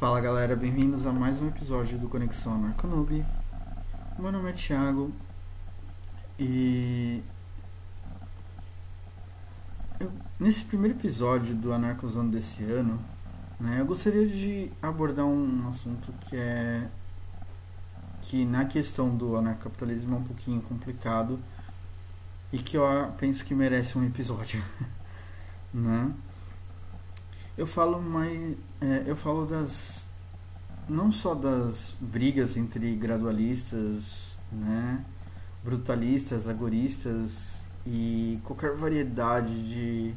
Fala galera, bem-vindos a mais um episódio do Conexão Anarconoob. Meu nome é Thiago e eu, nesse primeiro episódio do Anarcozone desse ano, né, eu gostaria de abordar um assunto que é que na questão do anarcapitalismo é um pouquinho complicado e que eu penso que merece um episódio, né? Eu falo mais, é, eu falo das não só das brigas entre gradualistas, né, brutalistas, agoristas e qualquer variedade de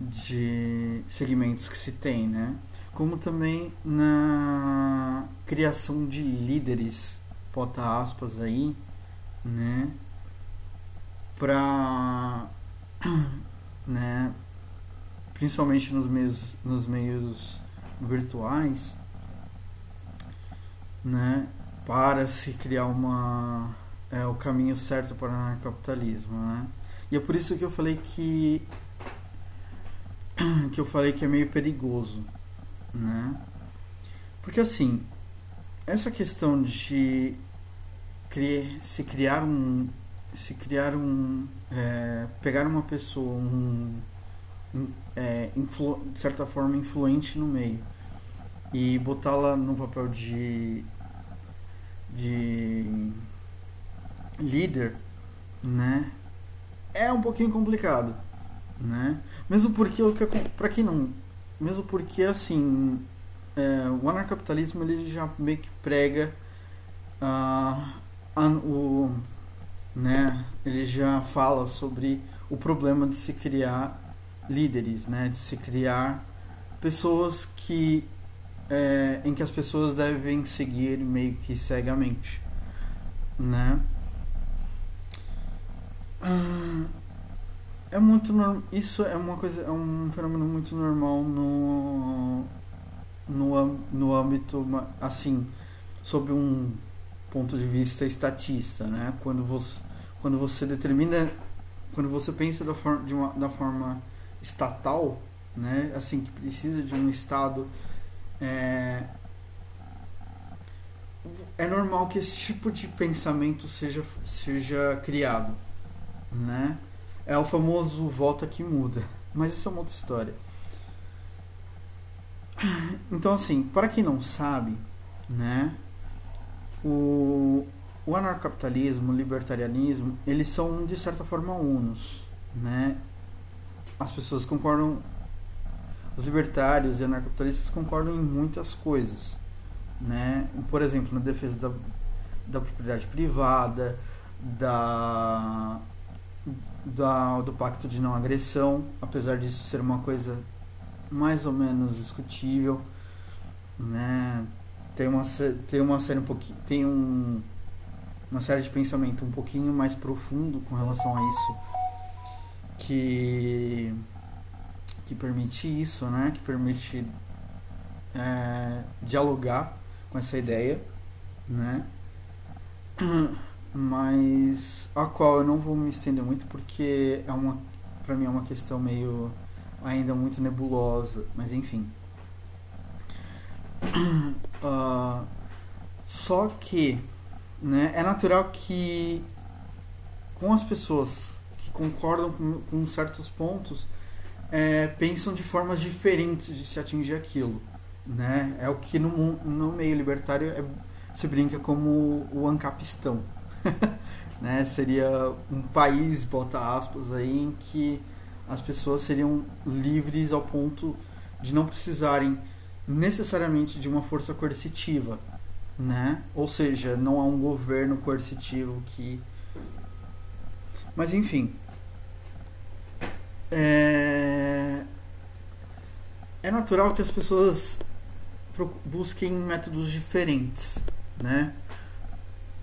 de segmentos que se tem, né? Como também na criação de líderes, bota aspas aí, né? Para né, principalmente nos meios, nos meios virtuais, né, para se criar uma é, o caminho certo para o anarcapitalismo, né? E é por isso que eu falei que que eu falei que é meio perigoso, né? Porque assim, essa questão de criar, se criar um se criar um é, pegar uma pessoa um é, influ, de certa forma influente no meio e botá-la no papel de de líder, né? É um pouquinho complicado, né? Mesmo porque o que para quem não, mesmo porque assim, é, o anarcapitalismo ele já meio que prega uh, o né? Ele já fala sobre o problema de se criar líderes, né? De se criar pessoas que é, em que as pessoas devem seguir meio que cegamente, né? Ah, é muito. Isso é uma coisa, é um fenômeno muito normal no no, no âmbito assim, sob um ponto de vista estatista, né? Quando você quando você determina quando você pensa da forma de uma, da forma estatal, né? Assim que precisa de um estado é, é normal que esse tipo de pensamento seja, seja criado, né? É o famoso volta que muda, mas isso é uma outra história. Então, assim, para quem não sabe, né? O, o anarcapitalismo, o libertarianismo, eles são de certa forma unos, né? As pessoas concordam os libertários e anarcapitalistas concordam em muitas coisas, né? Por exemplo, na defesa da, da propriedade privada, da, da, do pacto de não agressão, apesar disso ser uma coisa mais ou menos discutível, né? Tem uma, tem uma série um pouquinho, tem um, uma série de pensamento um pouquinho mais profundo com relação a isso, que que permite isso, né? Que permite é, dialogar com essa ideia, né? Mas a qual eu não vou me estender muito porque é uma, para mim é uma questão meio ainda muito nebulosa, mas enfim. Uh, só que, né? É natural que com as pessoas concordam com, com certos pontos é, pensam de formas diferentes de se atingir aquilo. Né? É o que no, no meio libertário é, se brinca como o ancapistão. né? Seria um país, bota aspas, aí, em que as pessoas seriam livres ao ponto de não precisarem necessariamente de uma força coercitiva. Né? Ou seja, não há um governo coercitivo que. Mas enfim, é, é natural que as pessoas busquem métodos diferentes, né?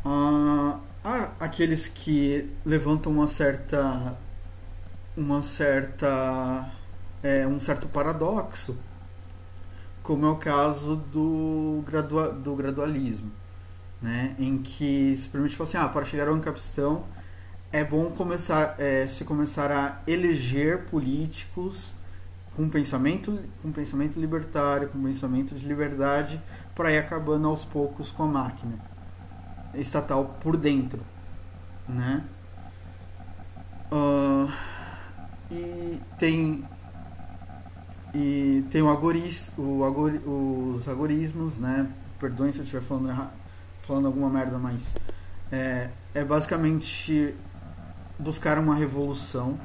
Ah, há aqueles que levantam uma certa uma certa é, um certo paradoxo, como é o caso do, gradua, do gradualismo, né? em que se permite falar assim, ah, para chegar ao encapistão é bom começar é, se começar a eleger políticos com pensamento, com pensamento libertário, com pensamento de liberdade, para ir acabando aos poucos com a máquina estatal por dentro, né? Uh, e tem e tem o agoris, o agor, os agorismos, né? Perdoem se eu estiver falando falando alguma merda, mas é, é basicamente buscar uma revolução,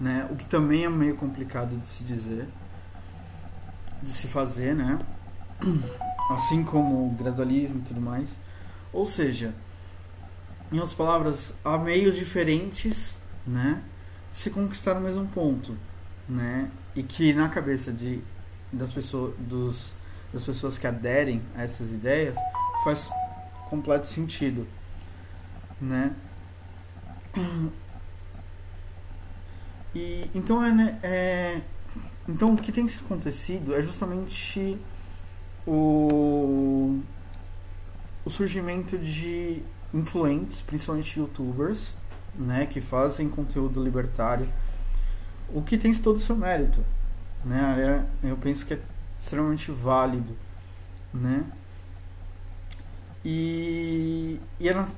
né? O que também é meio complicado de se dizer, de se fazer, né? Assim como o gradualismo e tudo mais. Ou seja, em outras palavras, há meios diferentes, né? De se conquistar o mesmo ponto, né? E que na cabeça de das pessoas dos das pessoas que aderem a essas ideias faz completo sentido, né? E então é, né, é então o que tem acontecido é justamente o o surgimento de influentes, principalmente youtubers, né, que fazem conteúdo libertário, o que tem todo o seu mérito, né? É, eu penso que é extremamente válido, né? E, e, e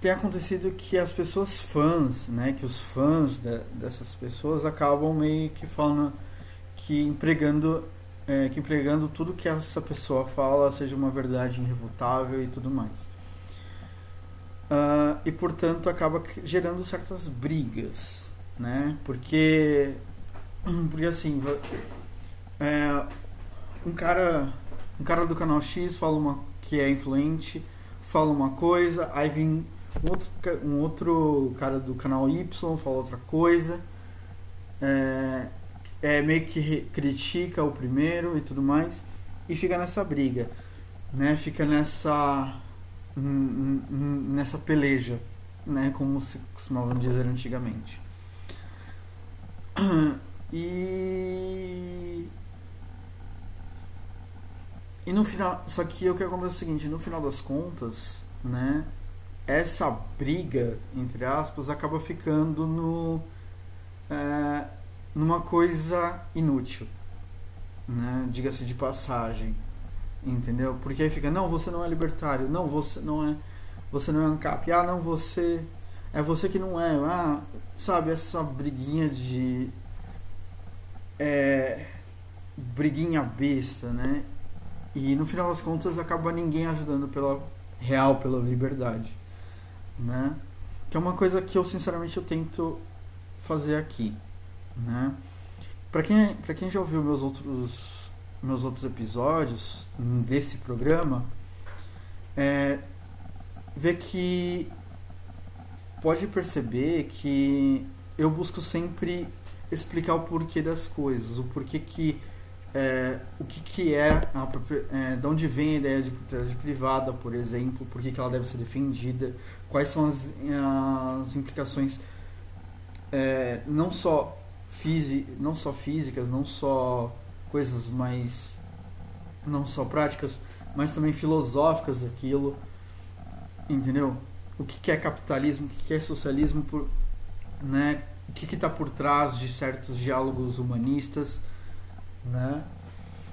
tem acontecido que as pessoas fãs, né, que os fãs de, dessas pessoas acabam meio que falando que empregando é, que empregando tudo que essa pessoa fala seja uma verdade irrefutável e tudo mais. Uh, e portanto acaba gerando certas brigas, né? Porque, porque assim, é, um cara, um cara do canal X fala uma que é influente, fala uma coisa, aí vem um outro, um outro cara do canal Y fala outra coisa. É, é, meio que critica o primeiro e tudo mais, e fica nessa briga, né? Fica nessa nessa peleja, né? Como se costumavam dizer antigamente. E e no final, só que o que acontece é o seguinte, no final das contas, né? Essa briga entre aspas acaba ficando no é, numa coisa inútil, né? Diga-se de passagem, entendeu? Porque aí fica, não, você não é libertário, não, você não é, você não é ANCAP, ah, não, você é você que não é, ah, sabe essa briguinha de é, briguinha besta, né? E no final das contas acaba ninguém ajudando pela real, pela liberdade, né? Que é uma coisa que eu sinceramente eu tento fazer aqui. Né? Para quem, pra quem já ouviu meus outros, meus outros episódios desse programa, é, vê que pode perceber que eu busco sempre explicar o porquê das coisas, o porquê que é, o que, que é, a, é, de onde vem a ideia de propriedade privada, por exemplo, por que, que ela deve ser defendida, quais são as, as implicações é, não só fisi, não só físicas, não só coisas mais não só práticas, mas também filosóficas daquilo. Entendeu? O que é capitalismo, o que é socialismo, por, né? O que está por trás de certos diálogos humanistas, né?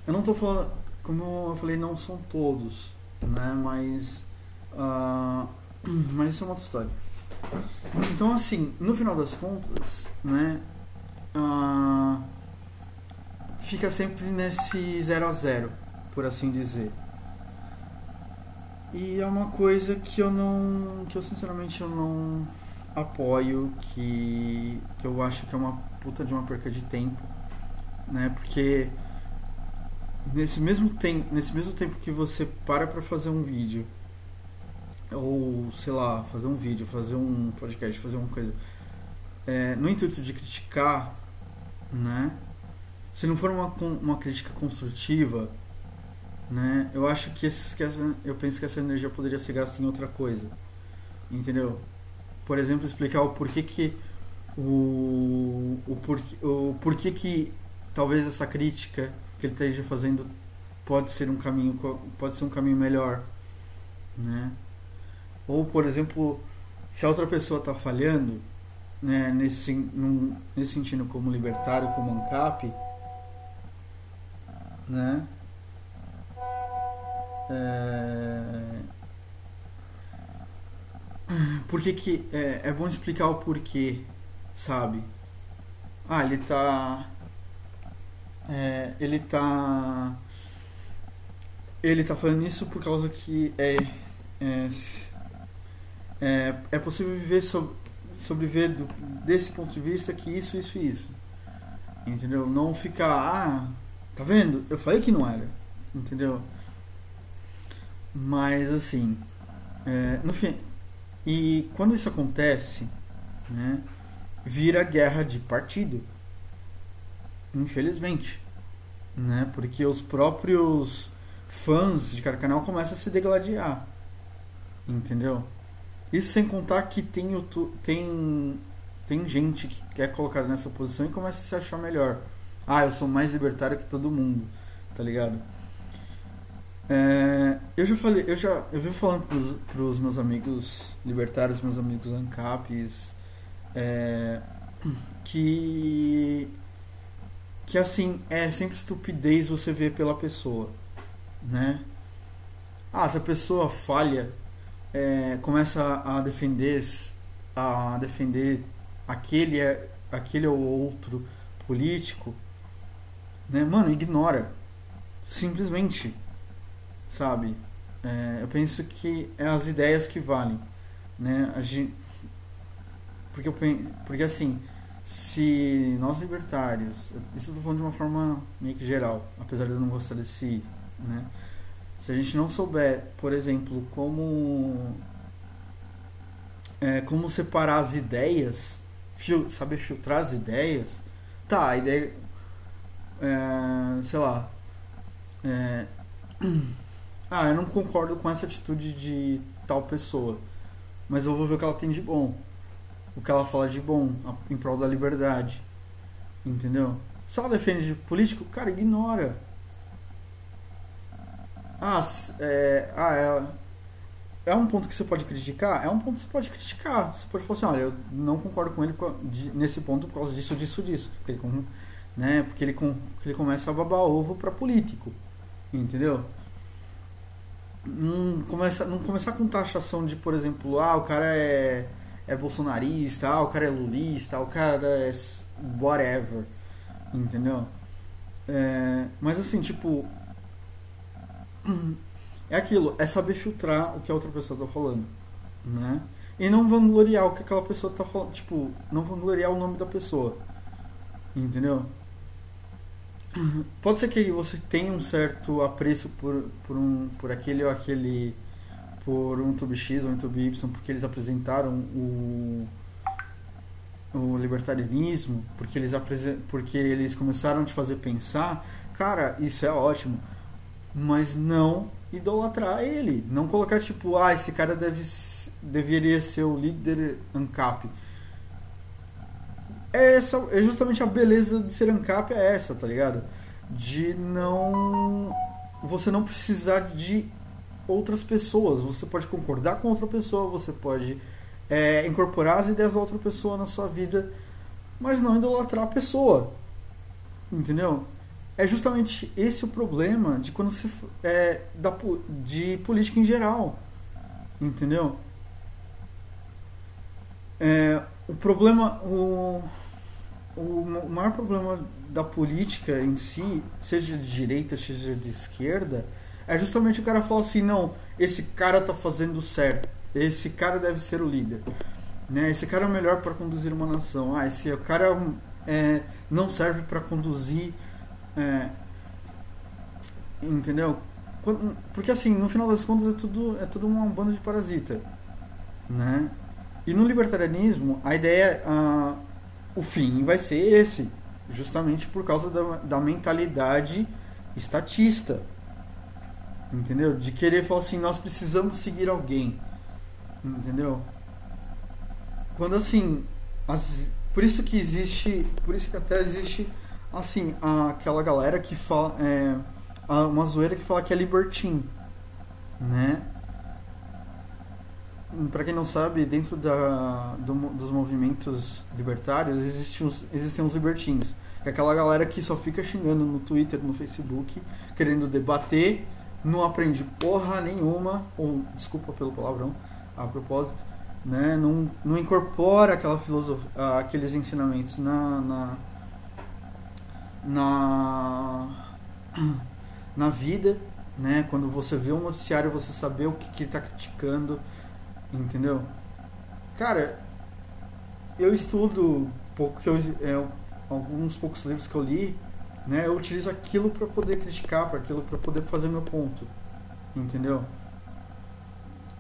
Eu não estou falando, como eu falei, não são todos, né? Mas, uh, mas isso é uma outra história. Então, assim, no final das contas, né? uh, fica sempre nesse 0 a 0 por assim dizer. E é uma coisa que eu não. que eu sinceramente eu não apoio, que, que eu acho que é uma puta de uma perca de tempo. Né? Porque nesse mesmo, tem, nesse mesmo tempo que você para pra fazer um vídeo, ou sei lá, fazer um vídeo, fazer um podcast, fazer uma coisa, é, no intuito de criticar né? Se não for uma, uma crítica construtiva, né? Eu acho que, esse, que essa, eu penso que essa energia poderia ser gasta em outra coisa, entendeu? Por exemplo, explicar o porquê que o, o, porquê, o porquê que talvez essa crítica que ele esteja fazendo pode ser um caminho pode ser um caminho melhor, né? Ou por exemplo, se a outra pessoa está falhando, né, nesse, num, nesse sentido como libertário, como ANCAP, né? É... Por que que é, é bom explicar o porquê, sabe? Ah, ele tá é, ele tá ele tá falando isso por causa que é é, é, é possível viver sobre, sobreviver do, desse ponto de vista que isso, isso isso. Entendeu? Não ficar, ah, tá vendo? Eu falei que não era. Entendeu? Mas assim, é, no fim, e quando isso acontece, né, vira guerra de partido. Infelizmente. Né, porque os próprios fãs de cada canal começam a se degladiar. Entendeu? Isso sem contar que tem, tem, tem gente que quer colocar nessa posição e começa a se achar melhor. Ah, eu sou mais libertário que todo mundo, tá ligado? É, eu já falei, eu já eu venho falando pros, pros meus amigos libertários, meus amigos ANCAPs, é, que que assim é sempre estupidez você ver pela pessoa, né? Ah, se a pessoa falha, é, começa a defender a defender aquele aquele ou outro político, né? Mano, ignora, simplesmente sabe? É, eu penso que é as ideias que valem, né? A gente, porque, eu, porque assim, se nós libertários, isso eu tô falando de uma forma meio que geral, apesar de eu não gostar desse, né? Se a gente não souber, por exemplo, como é, como separar as ideias, fil, saber filtrar as ideias, tá, a ideia, é, sei lá, é, ah, eu não concordo com essa atitude de tal pessoa, mas eu vou ver o que ela tem de bom, o que ela fala de bom em prol da liberdade, entendeu? Se ela defende de político, cara, ignora. Ah, é, ah é, é um ponto que você pode criticar? É um ponto que você pode criticar. Você pode falar assim, olha, eu não concordo com ele nesse ponto por causa disso, disso, disso. Porque ele, né, porque ele, porque ele começa a babar ovo para político, entendeu? não começar, não começar com taxação de, por exemplo, ah, o cara é, é bolsonarista, ah, o cara é lulista, o cara é whatever, entendeu? É, mas assim, tipo, é aquilo, é saber filtrar o que a outra pessoa tá falando, né? E não vangloriar o que aquela pessoa tá falando, tipo, não vangloriar o nome da pessoa, entendeu? pode ser que você tenha um certo apreço por, por, um, por aquele ou aquele por um tube X ou um tube Y porque eles apresentaram o, o libertarianismo porque eles porque eles começaram a te fazer pensar cara isso é ótimo mas não idolatrar ele não colocar tipo ah esse cara deve deveria ser o líder ANCAP é, essa, é justamente a beleza de ser ANCAP é essa, tá ligado? De não. Você não precisar de outras pessoas. Você pode concordar com outra pessoa, você pode é, incorporar as ideias da outra pessoa na sua vida, mas não idolatrar a pessoa. Entendeu? É justamente esse o problema de quando se é, da, de política em geral. Entendeu? É, o problema. O, o maior problema da política em si, seja de direita, seja de esquerda, é justamente o cara falar assim, não, esse cara tá fazendo certo, esse cara deve ser o líder, né? Esse cara é o melhor para conduzir uma nação. Ah, esse cara é, não serve para conduzir, é, entendeu? Porque assim, no final das contas é tudo é tudo uma banda de parasita, né? E no libertarianismo a ideia o fim vai ser esse, justamente por causa da, da mentalidade estatista. Entendeu? De querer falar assim, nós precisamos seguir alguém. Entendeu? Quando assim, as, por isso que existe, por isso que até existe assim, aquela galera que fala é, uma zoeira que fala que é libertine, né? para quem não sabe, dentro da, do, dos movimentos libertários existem os, existem os libertins. É aquela galera que só fica xingando no Twitter, no Facebook, querendo debater, não aprende porra nenhuma, ou desculpa pelo palavrão, a propósito, né? não, não incorpora aquela filosofia, aqueles ensinamentos na, na, na, na vida, né? Quando você vê um noticiário, você saber o que, que está criticando, entendeu? Cara, eu estudo pouco que eu, é, alguns poucos livros que eu li, né? Eu utilizo aquilo para poder criticar, para aquilo para poder fazer meu ponto, entendeu?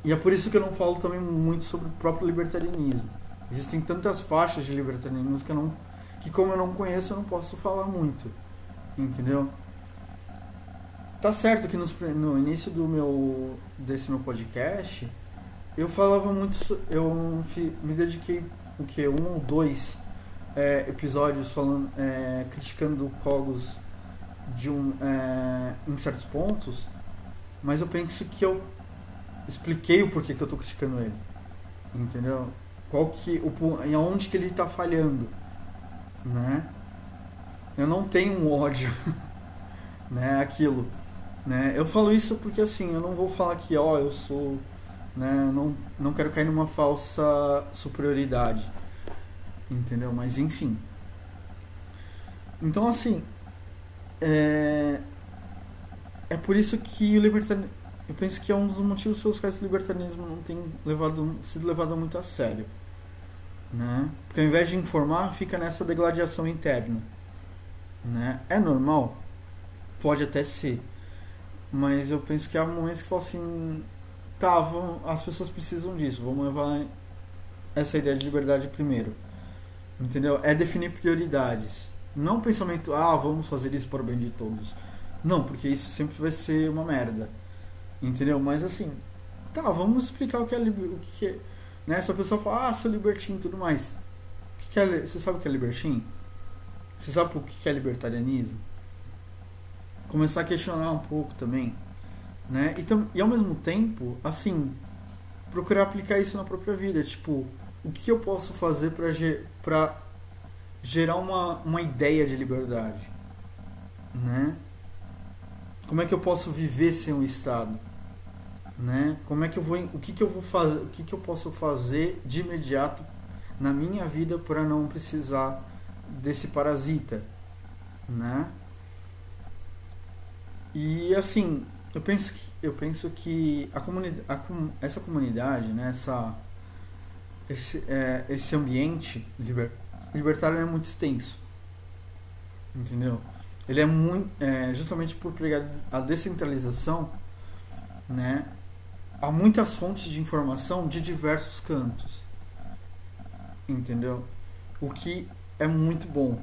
E é por isso que eu não falo também muito sobre o próprio libertarianismo. Existem tantas faixas de libertarianismo que eu não que como eu não conheço, eu não posso falar muito, entendeu? Tá certo que no início do meu desse meu podcast eu falava muito, eu me dediquei o que um ou dois é, episódios falando, é, criticando Cogos de um, é, em certos pontos, mas eu penso que eu expliquei o porquê que eu estou criticando ele, entendeu? Qual que, o, em que ele está falhando, né? Eu não tenho um ódio, né? Aquilo, né? Eu falo isso porque assim, eu não vou falar que ó, eu sou, né? Não, não quero cair numa falsa superioridade entendeu? Mas enfim. Então assim, é, é por isso que o libertarianismo, eu penso que é um dos motivos pelos quais o libertarianismo não tem levado, sido levado muito a sério, né? Porque ao invés de informar, fica nessa degladiação interna, né? É normal, pode até ser, mas eu penso que há momentos que falam assim, tá, vamos, as pessoas precisam disso, vamos levar essa ideia de liberdade primeiro. Entendeu? É definir prioridades. Não pensamento, ah, vamos fazer isso para o bem de todos. Não, porque isso sempre vai ser uma merda. Entendeu? Mas assim, tá, vamos explicar o que é. O que é né? Se a pessoa fala, ah, sou libertino e tudo mais. O que, que é, você sabe o que é libertino? Você sabe o que é libertarianismo? Começar a questionar um pouco também. Né? E, e ao mesmo tempo, assim, procurar aplicar isso na própria vida. Tipo, o que eu posso fazer para gerar uma, uma ideia de liberdade? Né? Como é que eu posso viver sem um Estado? Né? Como é que eu vou, o que, que eu vou fazer, o que, que eu posso fazer de imediato na minha vida para não precisar desse parasita, né? E assim, eu penso que, eu penso que a comunidade, essa comunidade, né, essa esse, é, esse ambiente liber, libertário é muito extenso. Entendeu? Ele é muito. É, justamente por pregar a descentralização, né? Há muitas fontes de informação de diversos cantos. Entendeu? O que é muito bom,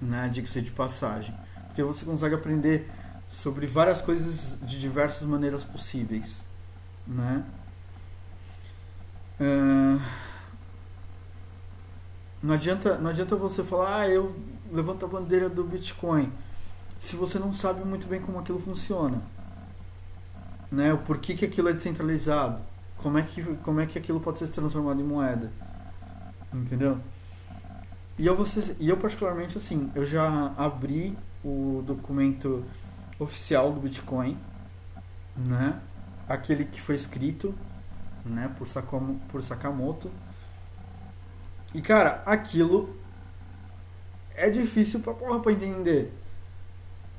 né? Diga-se de passagem. Porque você consegue aprender sobre várias coisas de diversas maneiras possíveis, né? Não adianta, não adianta você falar, ah, eu levanto a bandeira do Bitcoin, se você não sabe muito bem como aquilo funciona. Né? O porquê que aquilo é descentralizado. Como é que, como é que aquilo pode ser transformado em moeda. Entendeu? E eu, você, e eu particularmente assim, eu já abri o documento oficial do Bitcoin, né? Aquele que foi escrito né, por, Sakamoto, por Sakamoto. E cara, aquilo é difícil pra porra pra entender.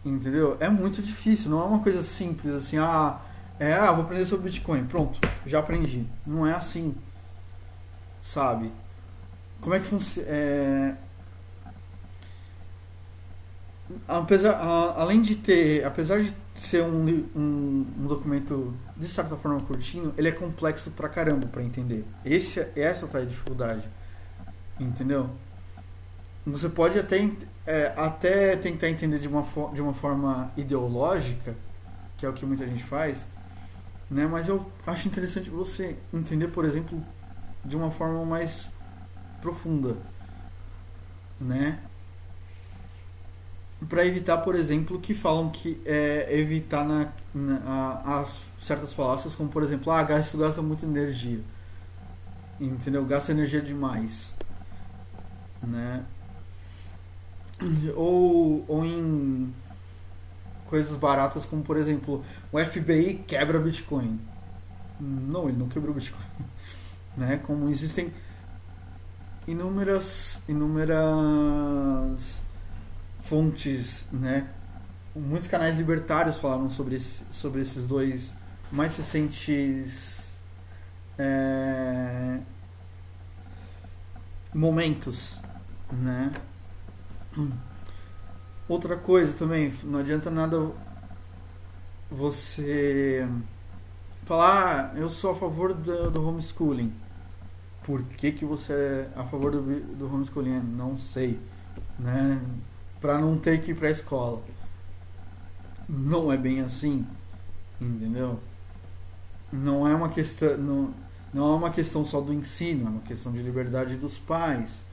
Entendeu? É muito difícil, não é uma coisa simples assim, ah, é, ah, vou aprender sobre Bitcoin, pronto, já aprendi. Não é assim. Sabe? Como é que funciona. É... Apesar, além de ter, apesar de ser um, um, um, documento de certa forma curtinho, ele é complexo pra caramba pra entender. Esse, essa tá a dificuldade. Entendeu? Você pode até, é, até tentar entender de uma, de uma forma ideológica, que é o que muita gente faz, né? mas eu acho interessante você entender, por exemplo, de uma forma mais profunda. Né? para evitar, por exemplo, que falam que é evitar na, na as certas falácias, como por exemplo, ah, isso gasta muita energia. Entendeu? Gasta energia demais. Né? Ou, ou em coisas baratas, como por exemplo, o FBI quebra Bitcoin. Não, ele não quebrou Bitcoin. Né? Como existem inúmeras inúmeras fontes, né? Muitos canais libertários falaram sobre, sobre esses dois mais recentes é, momentos, né? Outra coisa também, não adianta nada você falar, ah, eu sou a favor do, do homeschooling. Por que, que você é a favor do, do homeschooling? Não sei, né? Para não ter que ir para a escola. Não é bem assim, entendeu? Não é uma questão, não, não é uma questão só do ensino, é uma questão de liberdade dos pais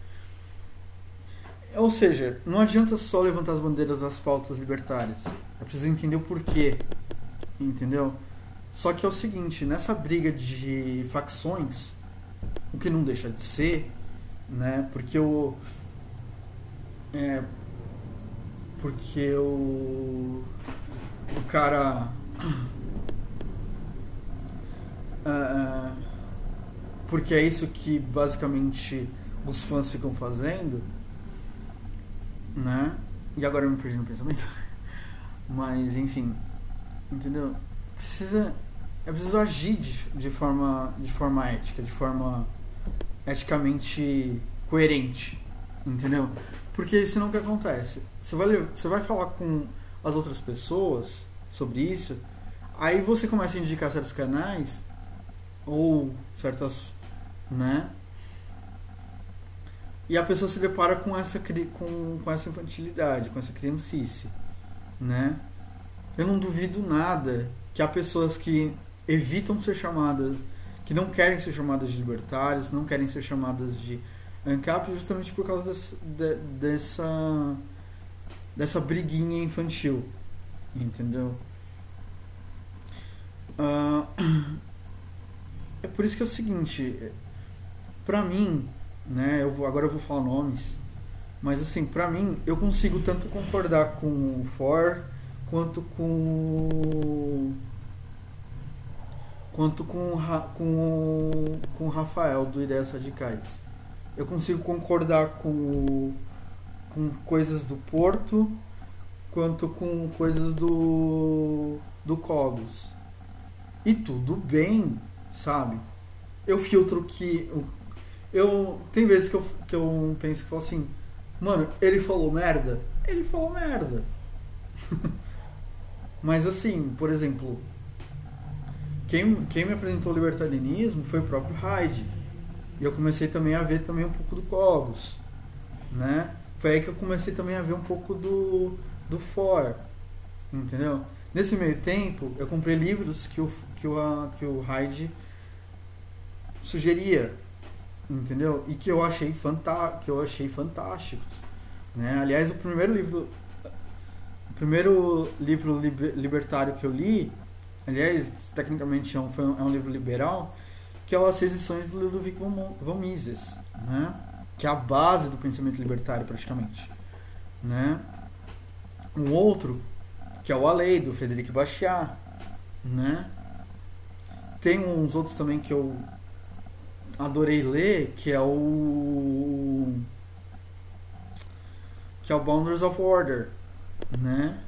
ou seja, não adianta só levantar as bandeiras das pautas libertárias. É preciso entender o porquê. Entendeu? Só que é o seguinte, nessa briga de facções, o que não deixa de ser, né? Porque o. É, porque o. O cara. Uh, porque é isso que basicamente os fãs ficam fazendo né? E agora eu me perdi no pensamento. Mas, enfim, entendeu? Precisa, é preciso agir de, de, forma, de forma ética, de forma eticamente coerente, entendeu? Porque senão o que acontece? Você vai, você vai falar com as outras pessoas sobre isso, aí você começa a indicar certos canais ou certas, né? E a pessoa se depara com essa, com, com essa infantilidade, com essa criancice. Né? Eu não duvido nada que há pessoas que evitam ser chamadas, que não querem ser chamadas de libertários, não querem ser chamadas de ANCAP justamente por causa dessa, de, dessa, dessa briguinha infantil. Entendeu? Uh, é por isso que é o seguinte, pra mim, né? Eu vou, agora eu vou falar nomes, mas assim, para mim, eu consigo tanto concordar com o For quanto com quanto com com com o Rafael do Ideias Radicais. Eu consigo concordar com com coisas do Porto quanto com coisas do do Cogos. E tudo bem, sabe? Eu filtro que eu tem vezes que eu, que eu penso que falo assim, mano, ele falou merda? Ele falou merda. Mas assim, por exemplo, quem, quem me apresentou o libertarianismo foi o próprio Hyde. E eu comecei também a ver também um pouco do Cogos, né? Foi aí que eu comecei também a ver um pouco do, do For, entendeu? Nesse meio tempo, eu comprei livros que o, que o, que o Hyde sugeria entendeu? E que eu achei que eu achei fantásticos, né? Aliás, o primeiro livro o primeiro livro libertário que eu li, aliás, tecnicamente é um, é um livro liberal, que é As Resistões do Ludovic von Mises, né? Que é a base do pensamento libertário praticamente, né? Um outro que é o A Lei do Frederic Bastiat, né? Tem uns outros também que eu adorei ler, que é o que é o Boundaries of Order, né?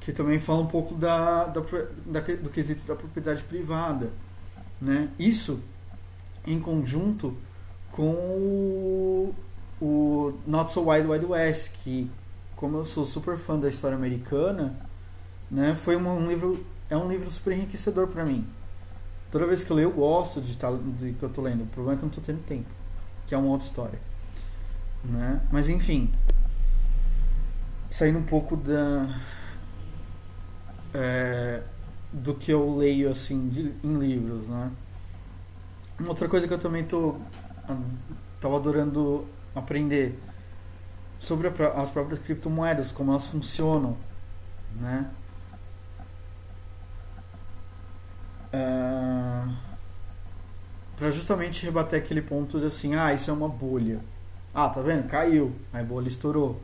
Que também fala um pouco da, da, da, do quesito da propriedade privada, né? Isso em conjunto com o, o Not So Wild Wild West, que como eu sou super fã da história americana, né? Foi uma, um livro é um livro super enriquecedor para mim Toda vez que eu leio, eu gosto de, tá, de que eu tô lendo. O problema é que eu não tô tendo tempo. Que é uma outra história. Né? Mas enfim. Saindo um pouco da. É, do que eu leio assim de, em livros, né? Uma outra coisa que eu também tô tava adorando aprender sobre a, as próprias criptomoedas, como elas funcionam, né? É, para justamente rebater aquele ponto de assim, ah, isso é uma bolha. Ah, tá vendo? Caiu. A bolha estourou.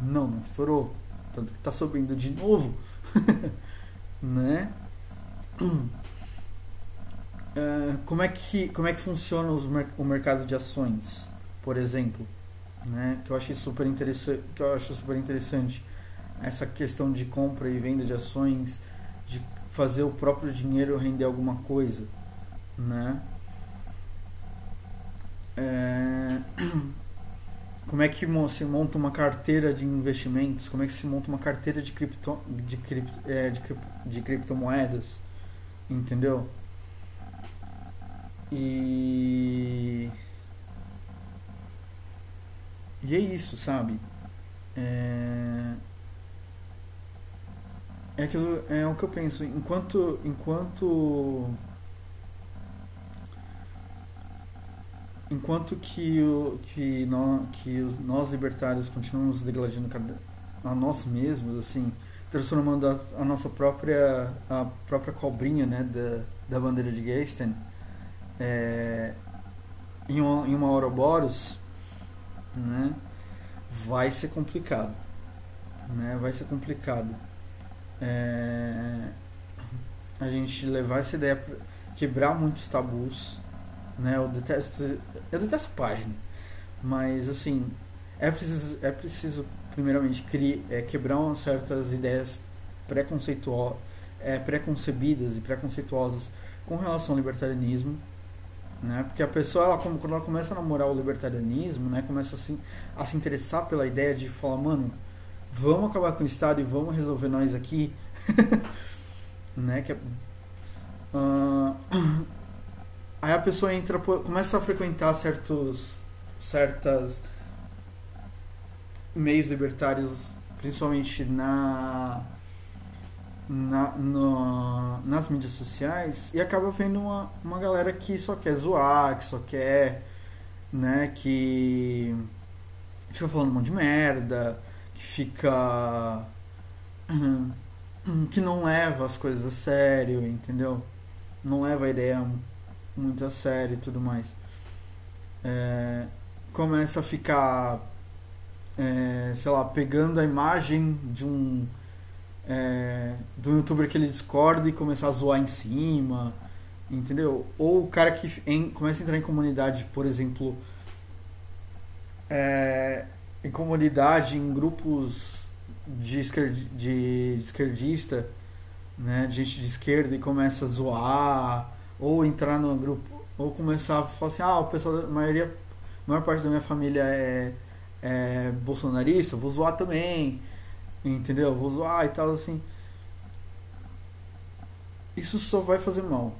Não, não estourou. Tanto que tá subindo de novo. né? Uh, como, é que, como é que funciona os, o mercado de ações, por exemplo? Né? Que eu achei super que eu acho super interessante essa questão de compra e venda de ações, fazer o próprio dinheiro render alguma coisa, né? É... Como é que se monta uma carteira de investimentos? Como é que se monta uma carteira de, cripto, de, cripto, é, de, de criptomoedas? Entendeu? E. E é isso, sabe? É, é aquilo é o que eu penso. Enquanto enquanto enquanto que o que nós que nós libertários continuamos degladiando a nós mesmos assim transformando a, a, nossa própria a própria cobrinha né da, da bandeira de Geisten é, em, uma, em uma Ouroboros né vai ser complicado né vai ser complicado é, a gente levar essa ideia pra quebrar muitos tabus né eu detesto eu detesto a página mas assim é preciso é preciso primeiramente criar, é, quebrar certas ideias preconceituosas é, preconcebidas e preconceituosas com relação ao libertarianismo né? Porque a pessoa, ela, quando ela começa a namorar o libertarianismo, né? Começa assim, a se interessar pela ideia de falar, mano, vamos acabar com o Estado e vamos resolver nós aqui, né? Que, uh, aí a pessoa entra, começa a frequentar certos, certas meios libertários, principalmente na na, no, nas mídias sociais e acaba vendo uma, uma galera que só quer zoar, que só quer, né, que fica falando um monte de merda, fica. que não leva as coisas a sério, entendeu? Não leva a ideia muito a sério e tudo mais. É, começa a ficar, é, sei lá, pegando a imagem de um é, do youtuber que ele discorda e começar a zoar em cima, entendeu? Ou o cara que em, começa a entrar em comunidade, por exemplo, é, em comunidade, em grupos de, esquerdi, de, de esquerdista, né, de gente de esquerda e começa a zoar, ou entrar num grupo, ou começar a falar assim, ah, o pessoal, maioria, a maior parte da minha família é, é bolsonarista, vou zoar também entendeu? Vou zoar e tal, assim. Isso só vai fazer mal,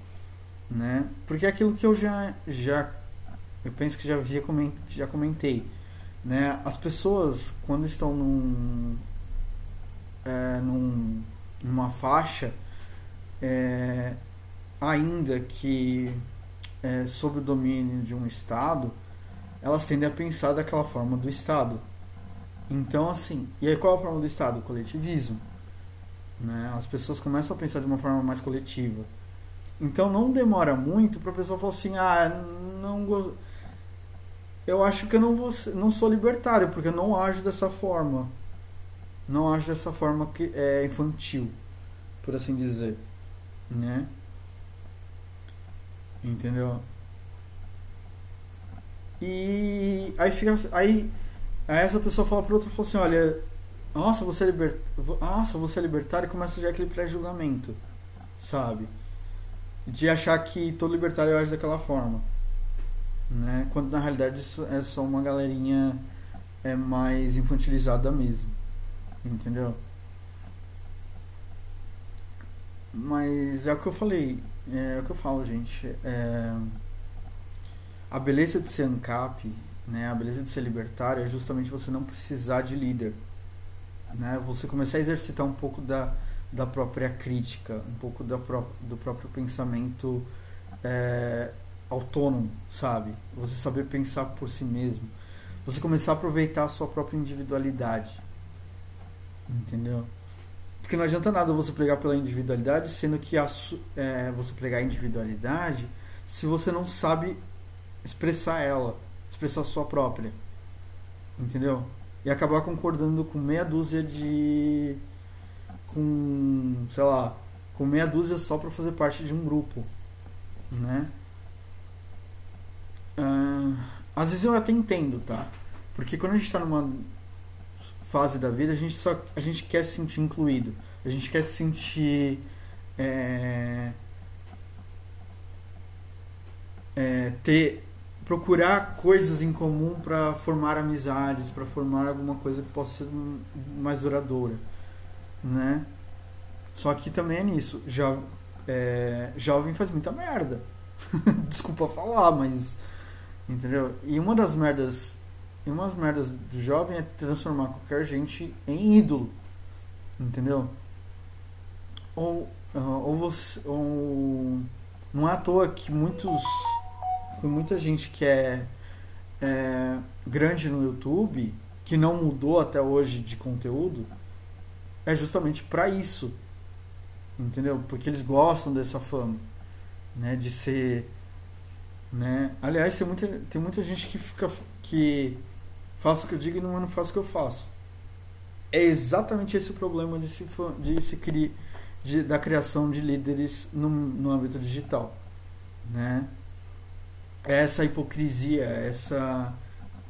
né? Porque é aquilo que eu já, já eu penso que já havia já comentei, né? As pessoas quando estão num, é, num numa faixa, é, ainda que é, sob o domínio de um estado, elas tendem a pensar daquela forma do estado, então, assim, e aí qual é o problema do Estado? O coletivismo. Né? As pessoas começam a pensar de uma forma mais coletiva. Então não demora muito para a pessoa falar assim, ah, não gosto. Eu acho que eu não, vou, não sou libertário, porque eu não ajo dessa forma. Não ajo dessa forma que é infantil, por assim dizer. Né? Entendeu? E aí fica. Aí Aí essa pessoa fala para outra fala assim, olha, nossa, você é liber... nossa, você é libertário e começa já aquele pré-julgamento, sabe? De achar que todo libertário age daquela forma. Né? Quando na realidade é só uma galerinha é mais infantilizada mesmo. Entendeu? Mas é o que eu falei, é o que eu falo, gente. É... A beleza de ser ANCAP né? A beleza de ser libertário é justamente você não precisar de líder. Né? Você começar a exercitar um pouco da, da própria crítica, um pouco da pró do próprio pensamento é, autônomo, sabe? Você saber pensar por si mesmo. você começar a aproveitar a sua própria individualidade. Entendeu? Porque não adianta nada você pregar pela individualidade, sendo que a, é, você pregar a individualidade se você não sabe expressar ela, expressar a sua própria. Entendeu? E acabar concordando com meia dúzia de. com. sei lá. com meia dúzia só para fazer parte de um grupo. Né? Uh, às vezes eu até entendo, tá? Porque quando a gente está numa fase da vida, a gente só a gente quer se sentir incluído. A gente quer se sentir é, é, ter procurar coisas em comum para formar amizades, para formar alguma coisa que possa ser mais duradoura, né? Só que também é nisso, já é, jovem faz muita merda. Desculpa falar, mas entendeu? E uma das merdas e umas merdas do jovem é transformar qualquer gente em ídolo. Entendeu? Ou, uh, ou você. Ou, não é à toa que muitos. Muita gente que é, é grande no YouTube, que não mudou até hoje de conteúdo, é justamente para isso. Entendeu? Porque eles gostam dessa fama, né, de ser né? Aliás, tem muita, tem muita gente que fica que faço o que eu digo e não, não faço o que eu faço. É exatamente esse o problema de se, de se criar, de, da criação de líderes no, no âmbito digital. Né? É essa hipocrisia, essa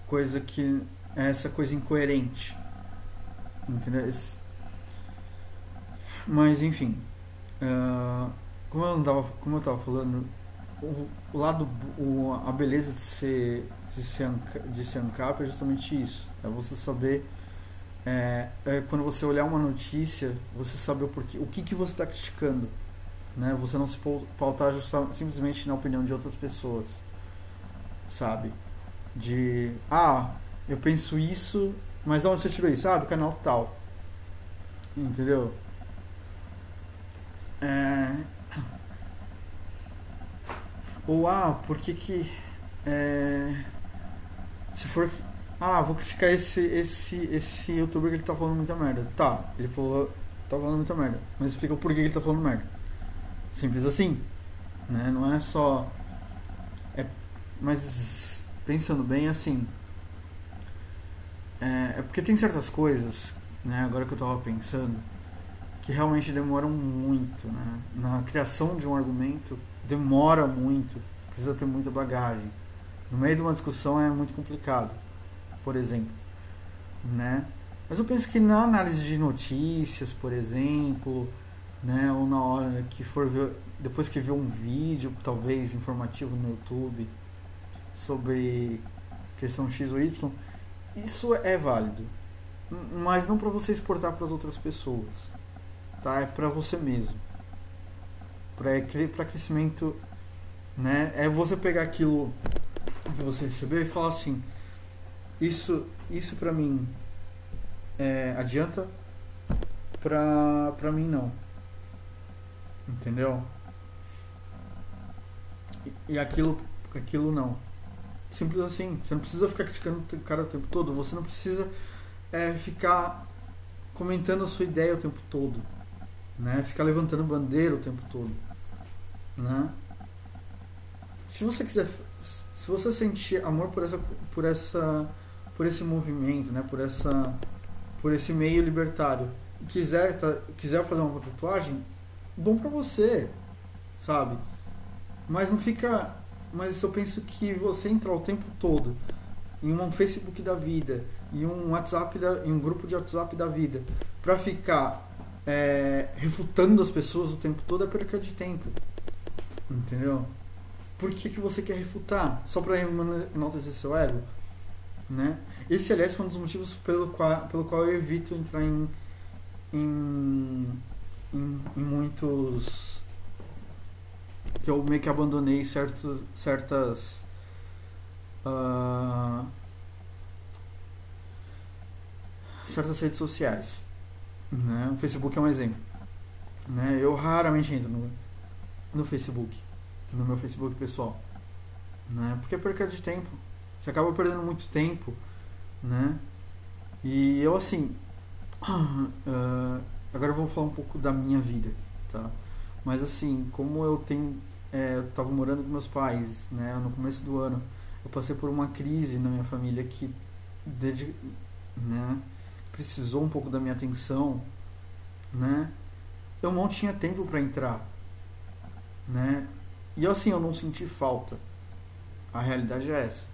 coisa que. É essa coisa incoerente. Entendeu? Mas enfim. Uh, como eu estava falando, o, lado, o, a beleza de ser, de ser, de ser ANCAP é justamente isso. É você saber, é, é quando você olhar uma notícia, você saber o porquê, o que, que você está criticando. Né? Você não se pautar simplesmente na opinião de outras pessoas. Sabe? De, ah, eu penso isso, mas de onde você tirou isso? Ah, do canal tal. Entendeu? É, ou, ah, por que que. É, se for. Ah, vou criticar esse, esse, esse youtuber que ele tá falando muita merda. Tá, ele falou. Tá falando muita merda. Mas explica o porquê que ele tá falando merda. Simples assim. Né? Não é só. É, mas pensando bem assim. É, é porque tem certas coisas, né, agora que eu tava pensando, que realmente demoram muito, né? Na criação de um argumento demora muito, precisa ter muita bagagem. No meio de uma discussão é muito complicado, por exemplo, né? Mas eu penso que na análise de notícias, por exemplo, né, ou na hora que for ver, depois que ver um vídeo, talvez informativo no YouTube sobre questão X ou Y, isso é válido, mas não para você exportar para as outras pessoas, tá? É para você mesmo para crescimento, né? É você pegar aquilo que você recebeu e falar assim, isso, isso para mim é, adianta, pra, pra mim não. Entendeu? E, e aquilo, aquilo não. Simples assim. Você não precisa ficar criticando o cara o tempo todo. Você não precisa é, ficar comentando a sua ideia o tempo todo né? Ficar levantando bandeira o tempo todo, né? Se você quiser, se você sentir amor por essa, por essa, por esse movimento, né? Por essa, por esse meio libertário, e quiser, tá, quiser fazer uma tatuagem, bom para você, sabe? Mas não fica, mas eu penso que você entrar o tempo todo em um Facebook da vida, em um WhatsApp da, em um grupo de WhatsApp da vida, para ficar é, refutando as pessoas o tempo todo é perca de tempo. Entendeu? Por que, que você quer refutar? Só para enaltecer seu ego? Né? Esse, aliás, foi um dos motivos pelo qual, pelo qual eu evito entrar em, em, em, em muitos. que eu meio que abandonei certos, certas. Uh, certas redes sociais né? O Facebook é um exemplo. Né? Eu raramente entro no, no Facebook, no meu Facebook pessoal. Né? Porque é perca de tempo. Você acaba perdendo muito tempo né? E eu assim, uh, agora eu vou falar um pouco da minha vida, tá? Mas assim, como eu tenho, é, eu tava morando com meus pais, né? No começo do ano, eu passei por uma crise na minha família que, né? Precisou um pouco da minha atenção, né? Eu não tinha tempo para entrar, né? E assim, eu não senti falta. A realidade é essa.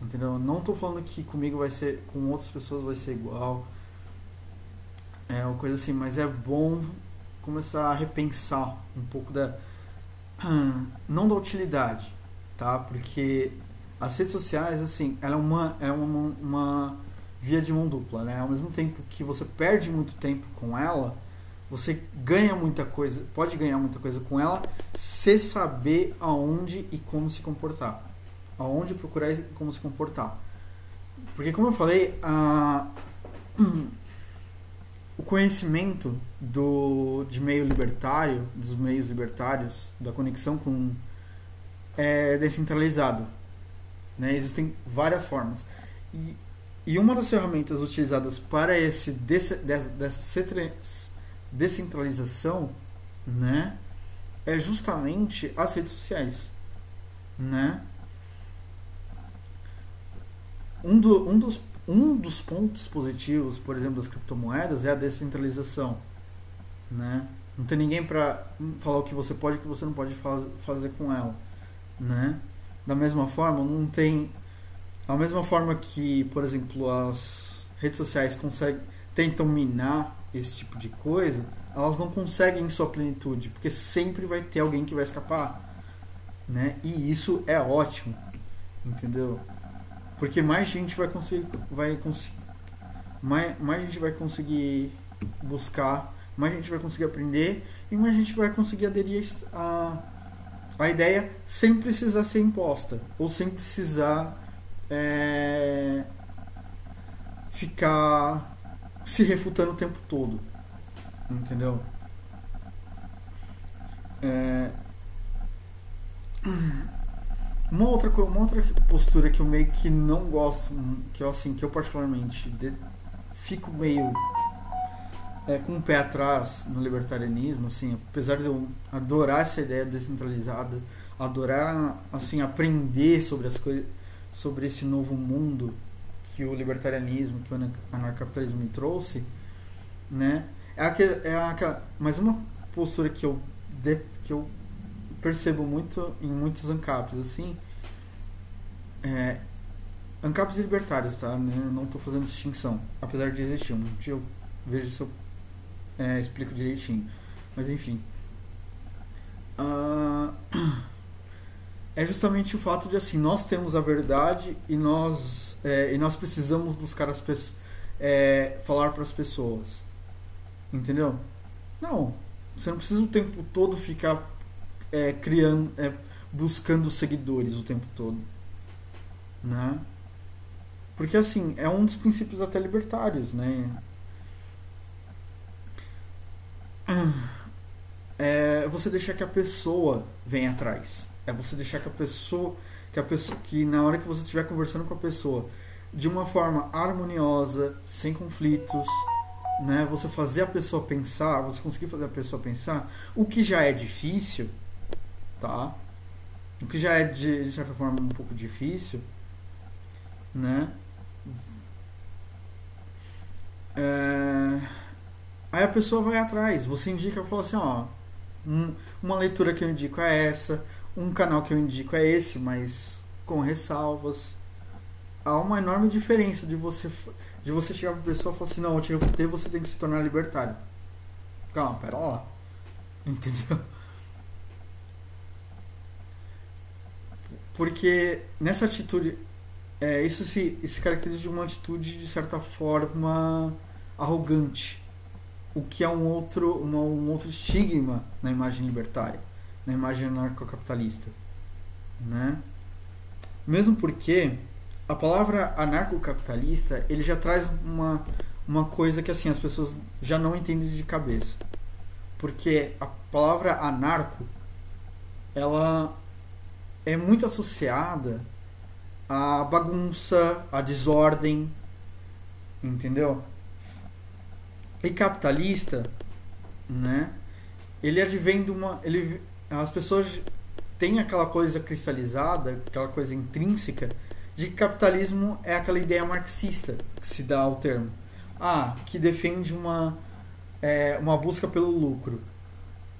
Entendeu? Não estou falando que comigo vai ser, com outras pessoas vai ser igual. É uma coisa assim, mas é bom começar a repensar um pouco da não da utilidade, tá? Porque as redes sociais assim, ela é uma é uma, uma via de mão dupla, né? Ao mesmo tempo que você perde muito tempo com ela, você ganha muita coisa, pode ganhar muita coisa com ela, se saber aonde e como se comportar aonde procurar e como se comportar. Porque, como eu falei, a, o conhecimento do, de meio libertário, dos meios libertários, da conexão com. é descentralizado. Né? Existem várias formas. E, e uma das ferramentas utilizadas para esse dessa descentralização né, é justamente as redes sociais. Né? Um, do, um, dos, um dos pontos positivos, por exemplo, das criptomoedas é a descentralização. Né? Não tem ninguém para falar o que você pode e o que você não pode faz, fazer com ela. Né? Da mesma forma, não tem. Da mesma forma que, por exemplo, as redes sociais conseguem, tentam minar esse tipo de coisa, elas não conseguem em sua plenitude, porque sempre vai ter alguém que vai escapar. Né? E isso é ótimo. Entendeu? Porque mais gente vai conseguir. Vai conseguir mais, mais gente vai conseguir buscar, mais gente vai conseguir aprender e mais gente vai conseguir aderir a, a ideia sem precisar ser imposta ou sem precisar é, ficar se refutando o tempo todo. Entendeu? É, uma outra, uma outra postura que eu meio que não gosto, que eu assim, que eu particularmente de, fico meio é, com o pé atrás no libertarianismo, assim, apesar de eu adorar essa ideia descentralizada, adorar assim aprender sobre as coisas, sobre esse novo mundo que o libertarianismo, que o anarcapitalismo me trouxe, né? É aquela, é aquela, mas uma postura que eu de, que eu percebo muito em muitos ANCAPs, assim. É, ANCAPs libertários, tá? Não estou fazendo distinção, apesar de existir. Um dia eu vejo se eu é, explico direitinho. Mas enfim. Uh, é justamente o fato de assim, nós temos a verdade e nós, é, e nós precisamos buscar as pessoas. É, falar para as pessoas. Entendeu? Não. Você não precisa o tempo todo ficar é, criando, é, buscando seguidores o tempo todo, né? Porque assim é um dos princípios até libertários, né? É você deixar que a pessoa venha atrás. É você deixar que a pessoa, que a pessoa, que na hora que você estiver conversando com a pessoa, de uma forma harmoniosa, sem conflitos, né? Você fazer a pessoa pensar, você conseguir fazer a pessoa pensar, o que já é difícil, tá? O que já é de, de certa forma um pouco difícil, né? É... Aí a pessoa vai atrás, você indica fala assim, ó, um, uma leitura que eu indico é essa, um canal que eu indico é esse, mas com ressalvas. Há uma enorme diferença de você de você chegar pra pessoa e falar assim, não, eu você tem que se tornar libertário. Calma, pera lá. Entendeu? Porque nessa atitude, é, isso se, se caracteriza de uma atitude de certa forma arrogante, o que é um outro, uma, um outro estigma na imagem libertária, na imagem anarcocapitalista. Né? Mesmo porque a palavra anarcocapitalista ele já traz uma, uma coisa que assim as pessoas já não entendem de cabeça. Porque a palavra anarco ela é muito associada à bagunça, à desordem, Entendeu? E capitalista, né? Ele advém de uma. Ele, as pessoas têm aquela coisa cristalizada, aquela coisa intrínseca, de que capitalismo é aquela ideia marxista que se dá ao termo. Ah, que defende uma, é, uma busca pelo lucro.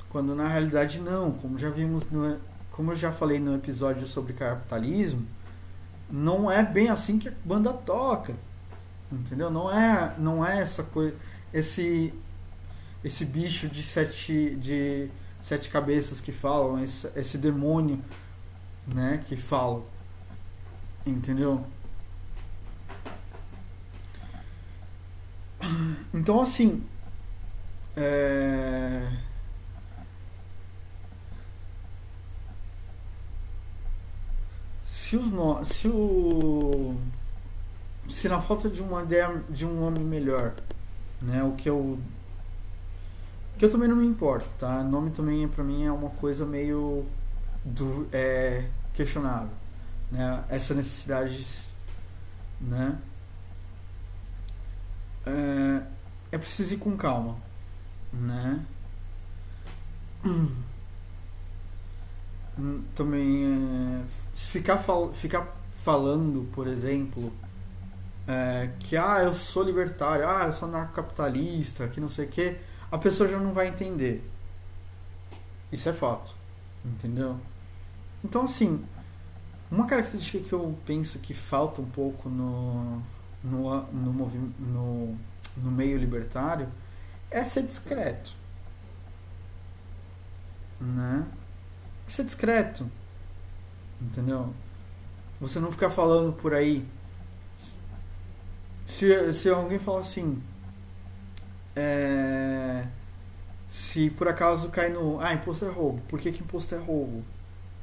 Quando na realidade não, como já vimos no, como eu já falei no episódio sobre capitalismo, não é bem assim que a banda toca. Entendeu? Não é, não é essa coisa, esse esse bicho de sete de sete cabeças que falam, esse, esse demônio, né, que fala. Entendeu? Então assim, é... se os no... se o se na falta de uma ideia de um homem melhor, né, o que eu eu também não me importo, tá? Nome também para mim é uma coisa meio do é questionável, né? Essa necessidade, né? É, é preciso ir com calma, né? Também é, se ficar, fal, ficar falando, por exemplo, é, que ah, eu sou libertário, ah, eu sou anarcocapitalista, que não sei o que, a pessoa já não vai entender. Isso é fato. Entendeu? Então, assim, uma característica que eu penso que falta um pouco no, no, no, no, no meio libertário é ser discreto. Né? É ser discreto. Entendeu? Você não ficar falando por aí se, se alguém falar assim, é, se por acaso cai no. Ah, imposto é roubo. Por que, que imposto é roubo?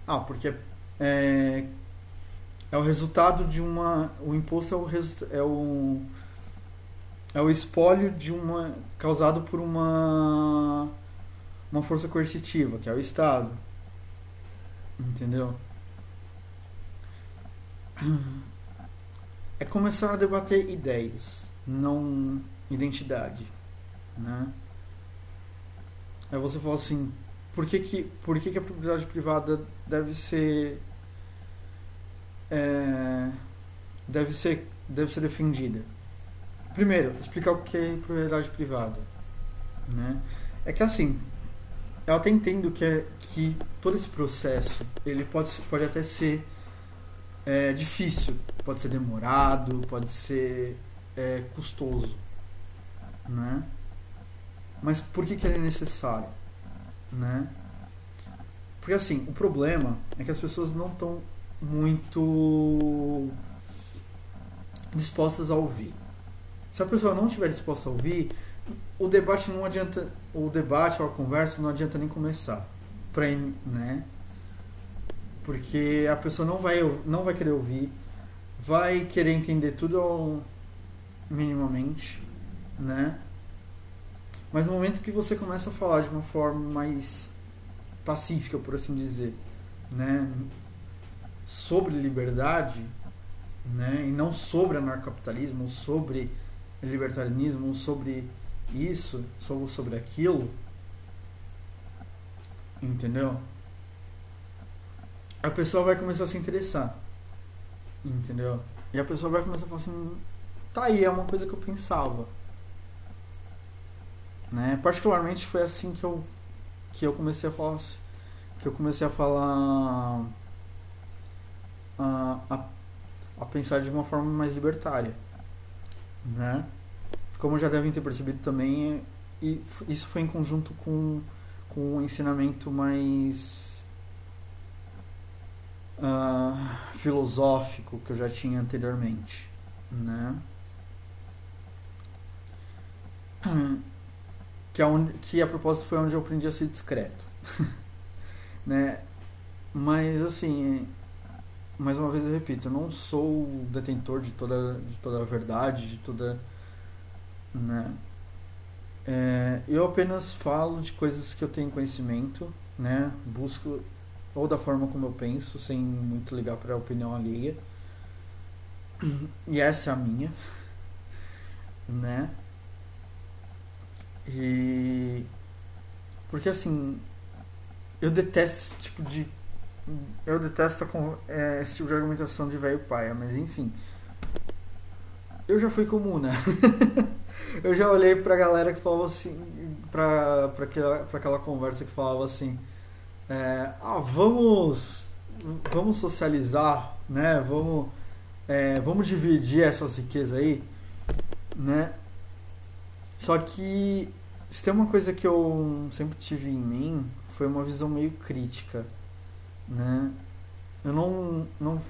Ah, porque é, é o resultado de uma. O imposto é o, é o, é o espólio de uma. causado por uma. uma força coercitiva, que é o Estado. Entendeu? é começar a debater ideias, não identidade, né? Aí você fala assim, por que que, por que, que a propriedade privada deve ser é, deve ser deve ser defendida? Primeiro, explicar o que é propriedade privada, né? É que assim, eu até entendo que, é, que todo esse processo ele pode, pode até ser é, difícil, pode ser demorado, pode ser é, custoso, né? Mas por que, que ele é necessário, né? Porque assim, o problema é que as pessoas não estão muito dispostas a ouvir. Se a pessoa não estiver disposta a ouvir, o debate não adianta, o debate ou a conversa não adianta nem começar, para né? Porque a pessoa não vai não vai querer ouvir, vai querer entender tudo minimamente, né? Mas no momento que você começa a falar de uma forma mais pacífica, por assim dizer, né, sobre liberdade, né, e não sobre anarcapitalismo, sobre libertarianismo, sobre isso, sobre, sobre aquilo, entendeu? A pessoa vai começar a se interessar. Entendeu? E a pessoa vai começar a falar assim, tá aí, é uma coisa que eu pensava. Né? Particularmente foi assim que eu que eu comecei a falar que eu comecei a falar a, a, a pensar de uma forma mais libertária, né? Como já devem ter percebido também, e isso foi em conjunto com com um ensinamento mais uh, filosófico que eu já tinha anteriormente, né? Que, é onde, que a propósito foi onde eu aprendi a ser discreto, né? Mas assim, mais uma vez eu repito, eu não sou detentor de toda, de toda a verdade, de toda, né? É, eu apenas falo de coisas que eu tenho conhecimento, né? Busco ou da forma como eu penso, sem muito ligar para a opinião alheia. E essa é a minha. né? E porque assim, eu detesto esse tipo de eu detesto é, esse tipo de argumentação de velho paia, mas enfim. Eu já fui comuna. eu já olhei pra galera que falava assim, pra, pra, aquela, pra aquela conversa que falava assim, é, ah, vamos, vamos socializar, né? Vamos, é, vamos dividir essas riquezas aí, né? Só que se tem uma coisa que eu sempre tive em mim, foi uma visão meio crítica, né? Eu não, não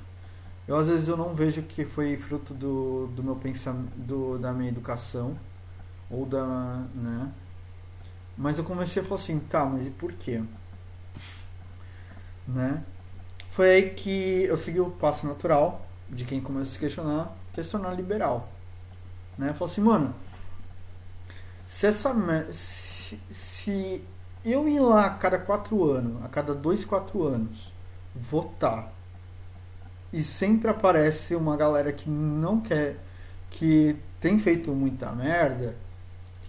eu às vezes eu não vejo que foi fruto do, do meu pensamento, do, da minha educação ou da, né? Mas eu comecei a falar assim, tá, mas e por quê? Né? Foi aí que eu segui o passo natural de quem começa a se questionar, que se tornar liberal. Né? Falei assim, mano, se essa se, se eu ir lá a cada quatro anos, a cada dois, quatro anos, votar, e sempre aparece uma galera que não quer, que tem feito muita merda,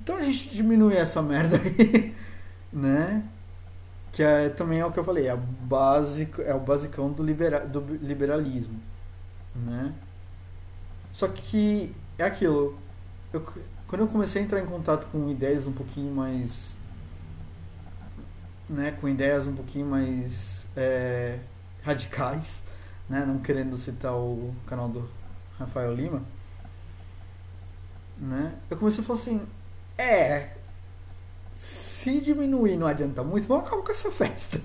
então a gente diminui essa merda aí, né? Que é, também é o que eu falei, é, básico, é o basicão do, libera, do liberalismo, né? Só que é aquilo, eu, quando eu comecei a entrar em contato com ideias um pouquinho mais né, com ideias um pouquinho mais é, radicais, né, não querendo citar o canal do Rafael Lima, né, eu comecei a falar assim, é, se diminuir não adianta muito, vamos acabar com essa festa.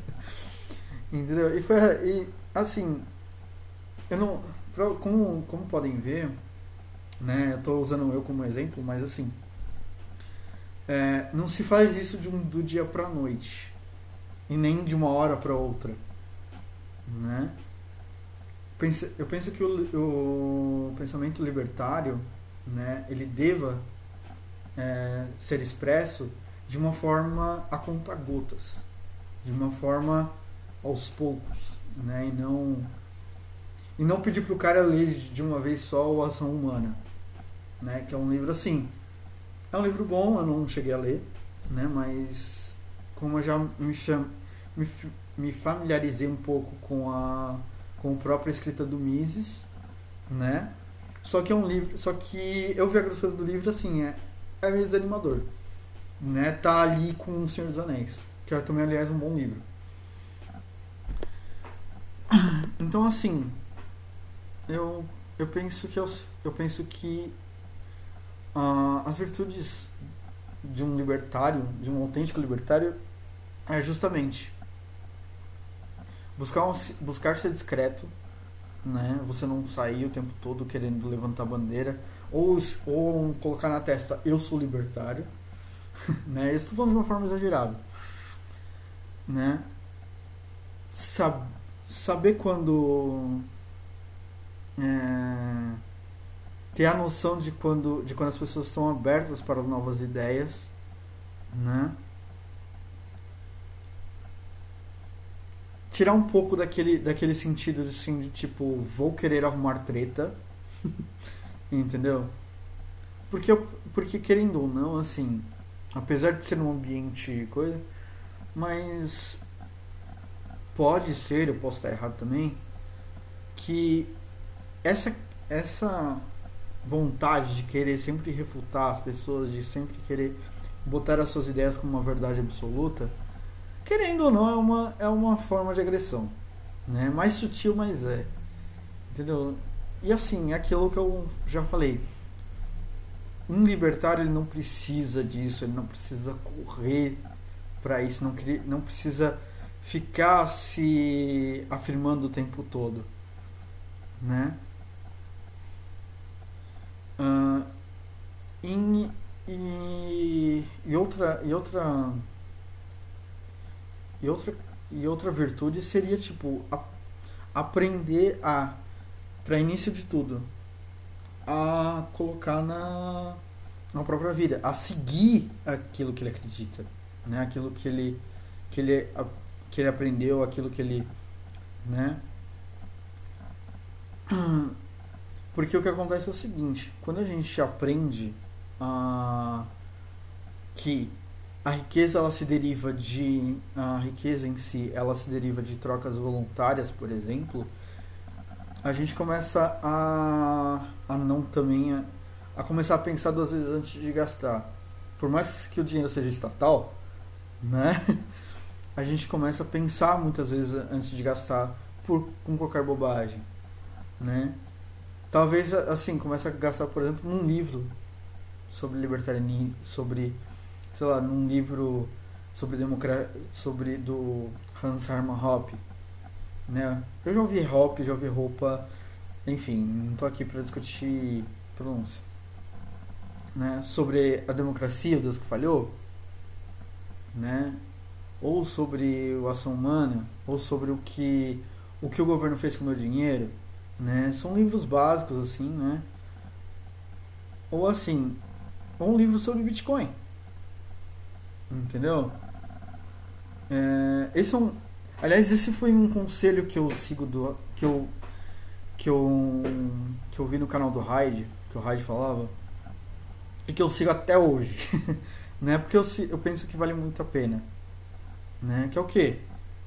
Entendeu? E foi e, assim, eu não, como, como podem ver, né, eu estou usando eu como exemplo, mas assim, é, não se faz isso de um, do dia para a noite e nem de uma hora para outra, né? Eu penso que o, o pensamento libertário, né, ele deva é, ser expresso de uma forma a conta gotas, de uma forma aos poucos, né, e não e não pedir para o cara ler de uma vez só o Ação Humana, né, que é um livro assim, é um livro bom, eu não cheguei a ler, né, mas como eu já me, me, me familiarizei um pouco com a com a própria escrita do Mises, né? Só que é um livro, só que eu vi a grossura do livro assim, é, é meio desanimador, né? Tá ali com O Senhor dos Anéis, que é também aliás um bom livro. Então assim, eu eu penso que eu, eu penso que uh, as virtudes de um libertário, de um autêntico libertário, é justamente buscar, um, buscar ser discreto, né? Você não sair o tempo todo querendo levantar bandeira ou, ou colocar na testa eu sou libertário, né? Estou falando de uma forma exagerada, né? Sab, saber quando é, ter a noção de quando de quando as pessoas estão abertas para novas ideias, né? tirar um pouco daquele, daquele sentido assim, de tipo, vou querer arrumar treta. Entendeu? Porque, porque querendo ou não, assim, apesar de ser um ambiente coisa, mas pode ser, eu posso estar errado também, que essa, essa vontade de querer sempre refutar as pessoas, de sempre querer botar as suas ideias como uma verdade absoluta, querendo ou não, é uma, é uma forma de agressão. Né? Mais sutil, mas é. Entendeu? E assim, é aquilo que eu já falei. Um libertário ele não precisa disso, ele não precisa correr para isso, não, não precisa ficar se afirmando o tempo todo. Né? Uh, e, e, e outra, e outra e outra, e outra virtude seria, tipo, a, aprender a, para início de tudo, a colocar na, na própria vida, a seguir aquilo que ele acredita, né? Aquilo que ele, que ele, que ele aprendeu, aquilo que ele, né? Porque o que acontece é o seguinte, quando a gente aprende que a riqueza ela se deriva de a riqueza em si ela se deriva de trocas voluntárias por exemplo a gente começa a, a não também a, a começar a pensar duas vezes antes de gastar. Por mais que o dinheiro seja estatal né? A gente começa a pensar muitas vezes antes de gastar por com qualquer bobagem né talvez assim comece a gastar por exemplo num livro sobre libertarianismo sobre sei lá, num livro sobre democracia, sobre do Hans Hermann Hoppe, né? Eu já ouvi Hoppe, já ouvi roupa, enfim, não estou aqui para discutir pronúncia, né? Sobre a democracia, o Deus que falhou, né? Ou sobre o ação humana, ou sobre o que o que o governo fez com o meu dinheiro, né? São livros básicos assim, né? Ou assim, um livro sobre Bitcoin. Entendeu? É, esse é um, aliás, esse foi um conselho que eu sigo do que eu que eu que eu vi no canal do Hyde, que o Hyde falava e que eu sigo até hoje, né? Porque eu, eu penso que vale muito a pena, né? Que é o que?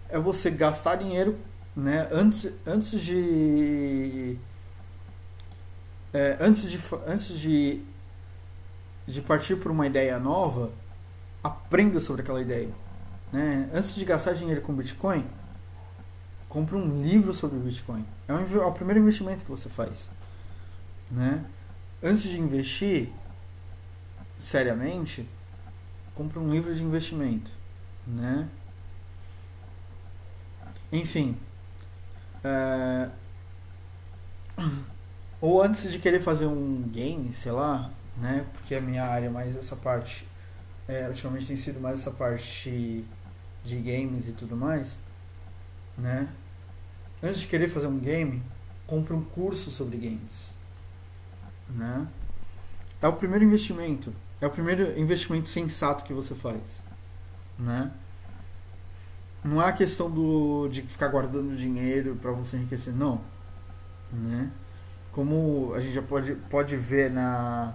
É você gastar dinheiro, né? Antes antes de é, antes de antes de de partir para uma ideia nova, aprenda sobre aquela ideia. Né? Antes de gastar dinheiro com Bitcoin, compre um livro sobre Bitcoin. É, um, é o primeiro investimento que você faz. Né? Antes de investir seriamente, compre um livro de investimento. Né? Enfim. É... Ou antes de querer fazer um game, sei lá, né? Porque a minha área é mais essa parte é, ultimamente tem sido mais essa parte de games e tudo mais, né? Antes de querer fazer um game, compre um curso sobre games, né? É o primeiro investimento, é o primeiro investimento sensato que você faz, né? Não é a questão do de ficar guardando dinheiro para você enriquecer, não, né? Como a gente já pode pode ver na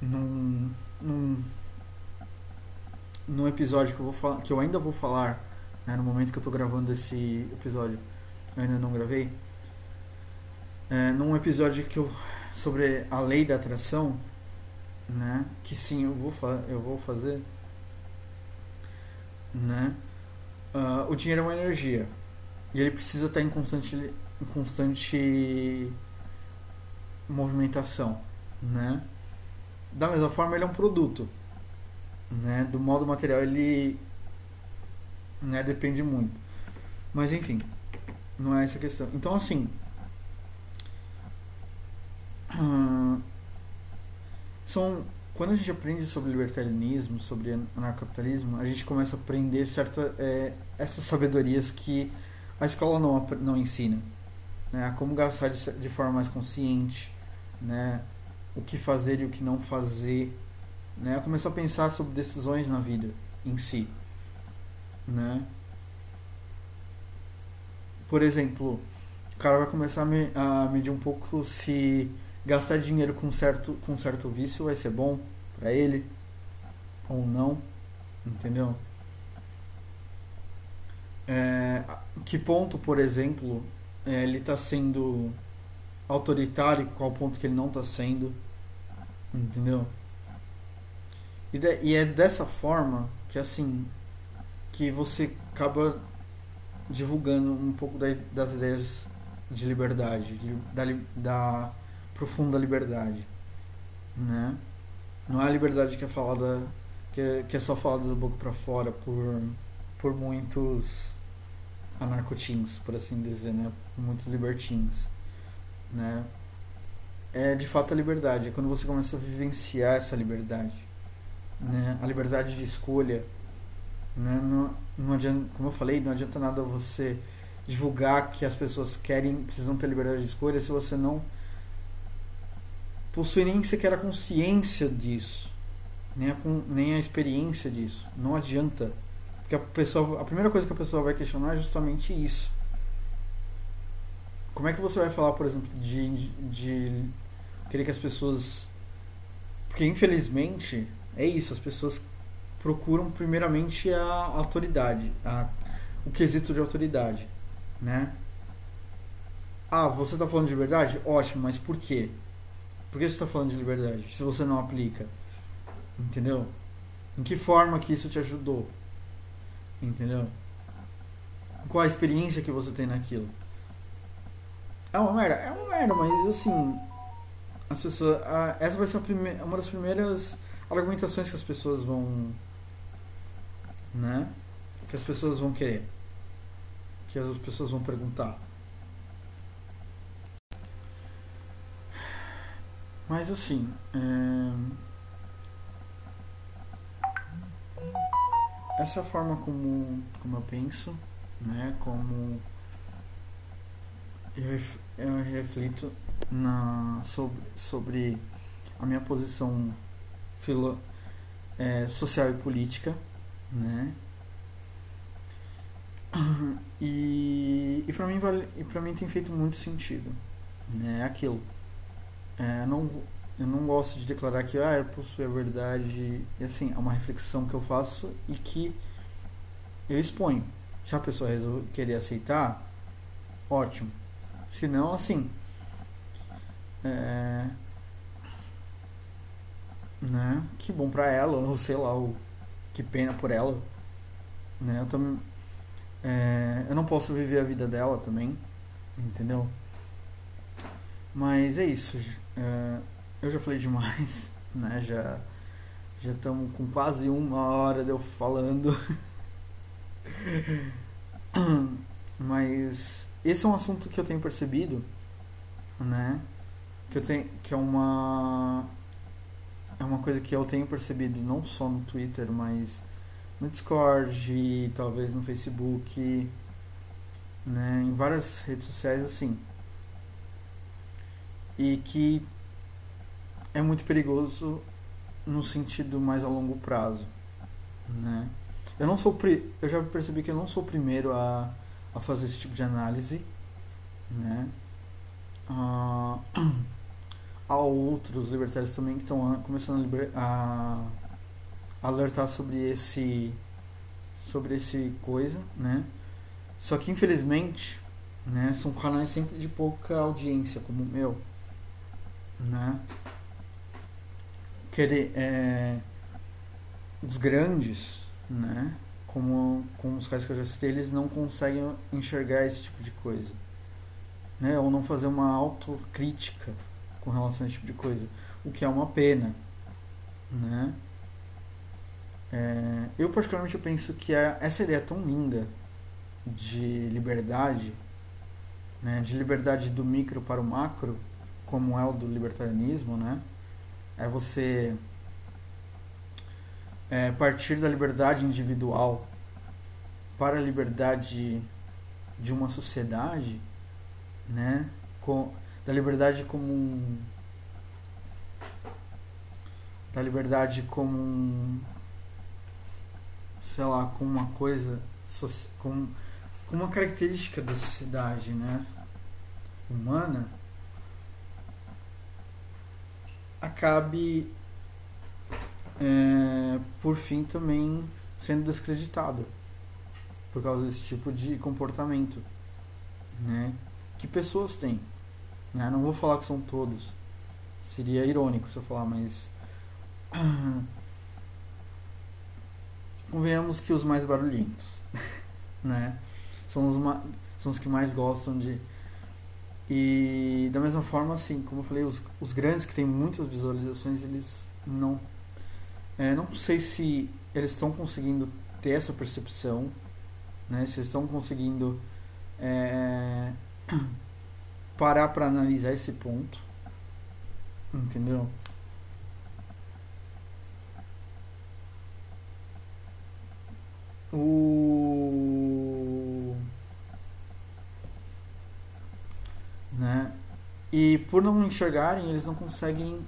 num, num no episódio que eu, vou falar, que eu ainda vou falar, né, no momento que eu estou gravando esse episódio, eu ainda não gravei, é, num episódio que eu, sobre a lei da atração, né, que sim, eu vou, eu vou fazer, né, uh, o dinheiro é uma energia e ele precisa estar em constante, em constante movimentação, né, da mesma forma ele é um produto, né? Do modo material ele né, depende muito. Mas enfim, não é essa a questão. Então assim, são quando a gente aprende sobre libertarianismo, sobre anarcapitalismo, a gente começa a aprender certa, é, essas sabedorias que a escola não, não ensina. Né? Como gastar de, de forma mais consciente, né? o que fazer e o que não fazer, né? Começar a pensar sobre decisões na vida em si, né? Por exemplo, o cara vai começar a, me, a medir um pouco se gastar dinheiro com certo com certo vício vai ser bom para ele ou não, entendeu? É, que ponto, por exemplo, é, ele está sendo autoritário, qual ponto que ele não está sendo, entendeu? E, de, e é dessa forma que assim que você acaba divulgando um pouco da, das ideias de liberdade, de, da, da profunda liberdade, né? Não é a liberdade que é falada que é, que é só falada da boca para fora por por muitos anarcotins, por assim dizer, né? Muitos libertins, né? É de fato a liberdade, é quando você começa a vivenciar essa liberdade né? a liberdade de escolha. Né? Não, não adianta, como eu falei, não adianta nada você divulgar que as pessoas querem, precisam ter liberdade de escolha se você não possui nem sequer a consciência disso, nem a, nem a experiência disso. Não adianta. Porque a, pessoa, a primeira coisa que a pessoa vai questionar é justamente isso. Como é que você vai falar, por exemplo, de, de querer que as pessoas Porque infelizmente é isso, as pessoas procuram primeiramente a autoridade, a, o quesito de autoridade, né? Ah, você está falando de liberdade? Ótimo, mas por quê? Por que você está falando de liberdade se você não aplica? Entendeu? Em que forma que isso te ajudou? Entendeu? Qual a experiência que você tem naquilo? É uma merda, é uma merda, mas assim, as pessoas, essa vai ser uma das primeiras argumentações que as pessoas vão, né? Que as pessoas vão querer, que as pessoas vão perguntar. Mas assim, é... essa é a forma como, como eu penso, né? Como eu, reflito na, sobre, sobre a minha posição filo, é, social e política, né? E, e para mim vale, e para mim tem feito muito sentido, né? Aquilo. É, não, eu não gosto de declarar que ah, eu possuo a verdade. E assim, é uma reflexão que eu faço e que eu exponho. Se a pessoa resolver querer aceitar, ótimo. Se não, assim. É, né? Que bom pra ela, ou sei lá, ou que pena por ela. Né? Eu também. É, eu não posso viver a vida dela também, entendeu? Mas é isso. É, eu já falei demais, né? Já já estamos com quase uma hora de eu falando. Mas esse é um assunto que eu tenho percebido, né? Que eu tenho que é uma é uma coisa que eu tenho percebido não só no Twitter, mas no Discord, talvez no Facebook, né, em várias redes sociais assim. E que é muito perigoso no sentido mais a longo prazo, né? Eu não sou eu já percebi que eu não sou o primeiro a, a fazer esse tipo de análise, né? Uh, há outros libertários também que estão começando a, a, alertar sobre esse sobre esse coisa, né? Só que infelizmente, né, são canais sempre de pouca audiência como o meu, né? é, os grandes, né? Como, como os caras que eu já citei, eles não conseguem enxergar esse tipo de coisa, né? Ou não fazer uma autocrítica com relação a esse tipo de coisa, o que é uma pena, né? É, eu particularmente penso que é essa ideia tão linda de liberdade, né? De liberdade do micro para o macro, como é o do libertarianismo, né? é você é, partir da liberdade individual para a liberdade de uma sociedade, né? Com, da liberdade como um, da liberdade como um, sei lá, como uma coisa, com, com uma característica da sociedade, né? Humana acabe, é, por fim, também sendo descreditada por causa desse tipo de comportamento, né? Que pessoas têm, né? Não vou falar que são todos, seria irônico se eu falar, mas convenhamos que os mais barulhentos, né? São os, são os que mais gostam de e da mesma forma, assim, como eu falei, os, os grandes que têm muitas visualizações, eles não. É, não sei se eles estão conseguindo ter essa percepção, né? Se eles estão conseguindo é, parar para analisar esse ponto, entendeu? O né? E por não enxergarem, eles não conseguem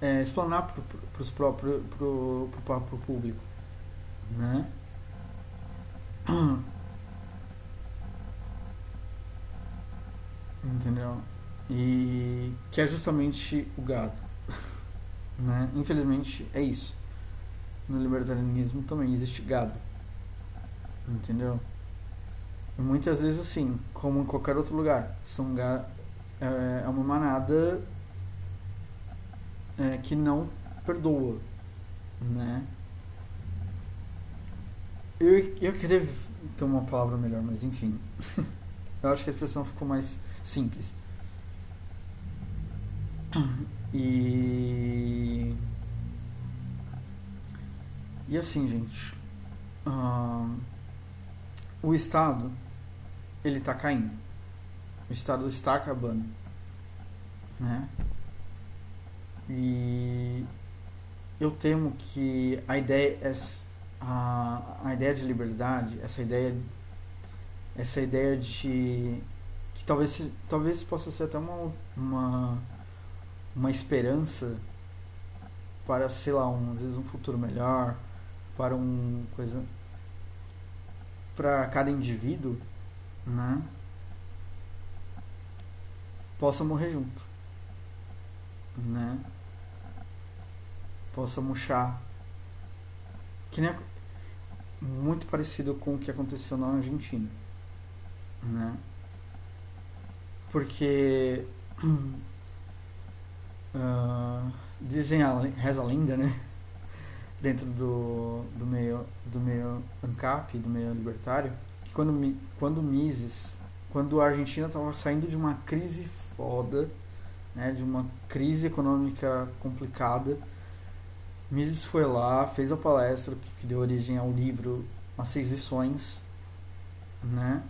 é, explanar para os próprios pro, pro próprio público, né? Entendeu? E que é justamente o gado, Né? Infelizmente é isso. No libertarianismo também existe gado. Entendeu? E muitas vezes assim, como em qualquer outro lugar, são é, é uma manada é, que não perdoa, né? Eu, eu queria ter uma palavra melhor, mas enfim. eu acho que a expressão ficou mais simples. E. E assim, gente. Uh, o Estado, ele está caindo. O Estado está acabando. Né? E eu temo que a ideia, a, a ideia de liberdade, essa ideia, essa ideia de que talvez, talvez possa ser até uma, uma, uma esperança para, sei lá, um, às vezes um futuro melhor, para um coisa para cada indivíduo, né? Possa morrer junto, né? Possa murchar. Que nem muito parecido com o que aconteceu na Argentina, né? Porque uh, dizem a reza a lenda, né? Dentro do, do meio do meio ANCAP, do meio libertário, quando quando Mises, quando a Argentina estava saindo de uma crise foda, né, de uma crise econômica complicada, Mises foi lá, fez a palestra que, que deu origem ao livro As Seis Lições, né?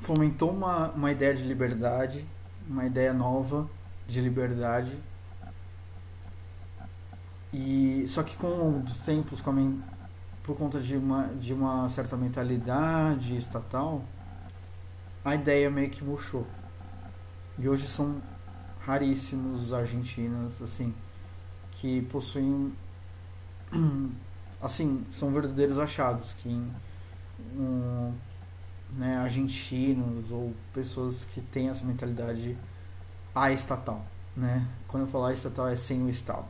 fomentou uma, uma ideia de liberdade, uma ideia nova de liberdade. E só que com os tempos, com por conta de uma, de uma certa mentalidade estatal, a ideia meio que murchou. E hoje são raríssimos os argentinos assim que possuem assim, são verdadeiros achados que um, né, argentinos ou pessoas que têm essa mentalidade a estatal, né? Quando eu falar estatal é sem o Estado.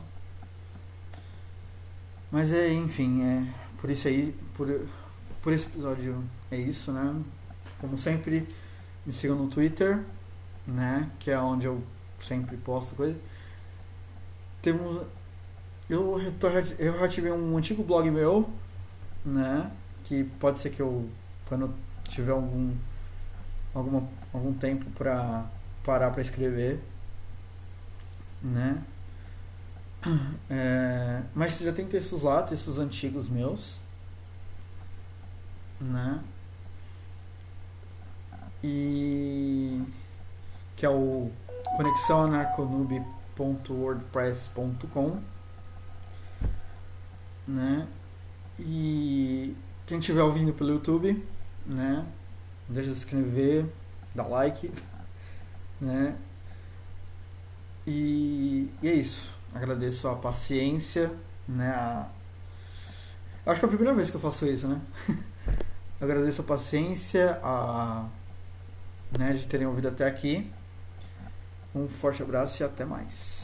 Mas é, enfim, é por isso aí, por, por esse episódio é isso, né? Como sempre, me sigam no Twitter, né? Que é onde eu sempre posto coisa. Temos eu, eu reativei um antigo blog meu, né? Que pode ser que eu quando tiver algum alguma, algum tempo para parar para escrever, né? É, mas já tem textos lá, textos antigos meus, né? E que é o conexãoanarconube.wordpress.com, né? E quem estiver ouvindo pelo YouTube, né? Deixa de se inscrever, dá like, né? E, e é isso. Agradeço a paciência, né? A... Acho que é a primeira vez que eu faço isso, né? Agradeço a paciência, a né, de terem ouvido até aqui. Um forte abraço e até mais.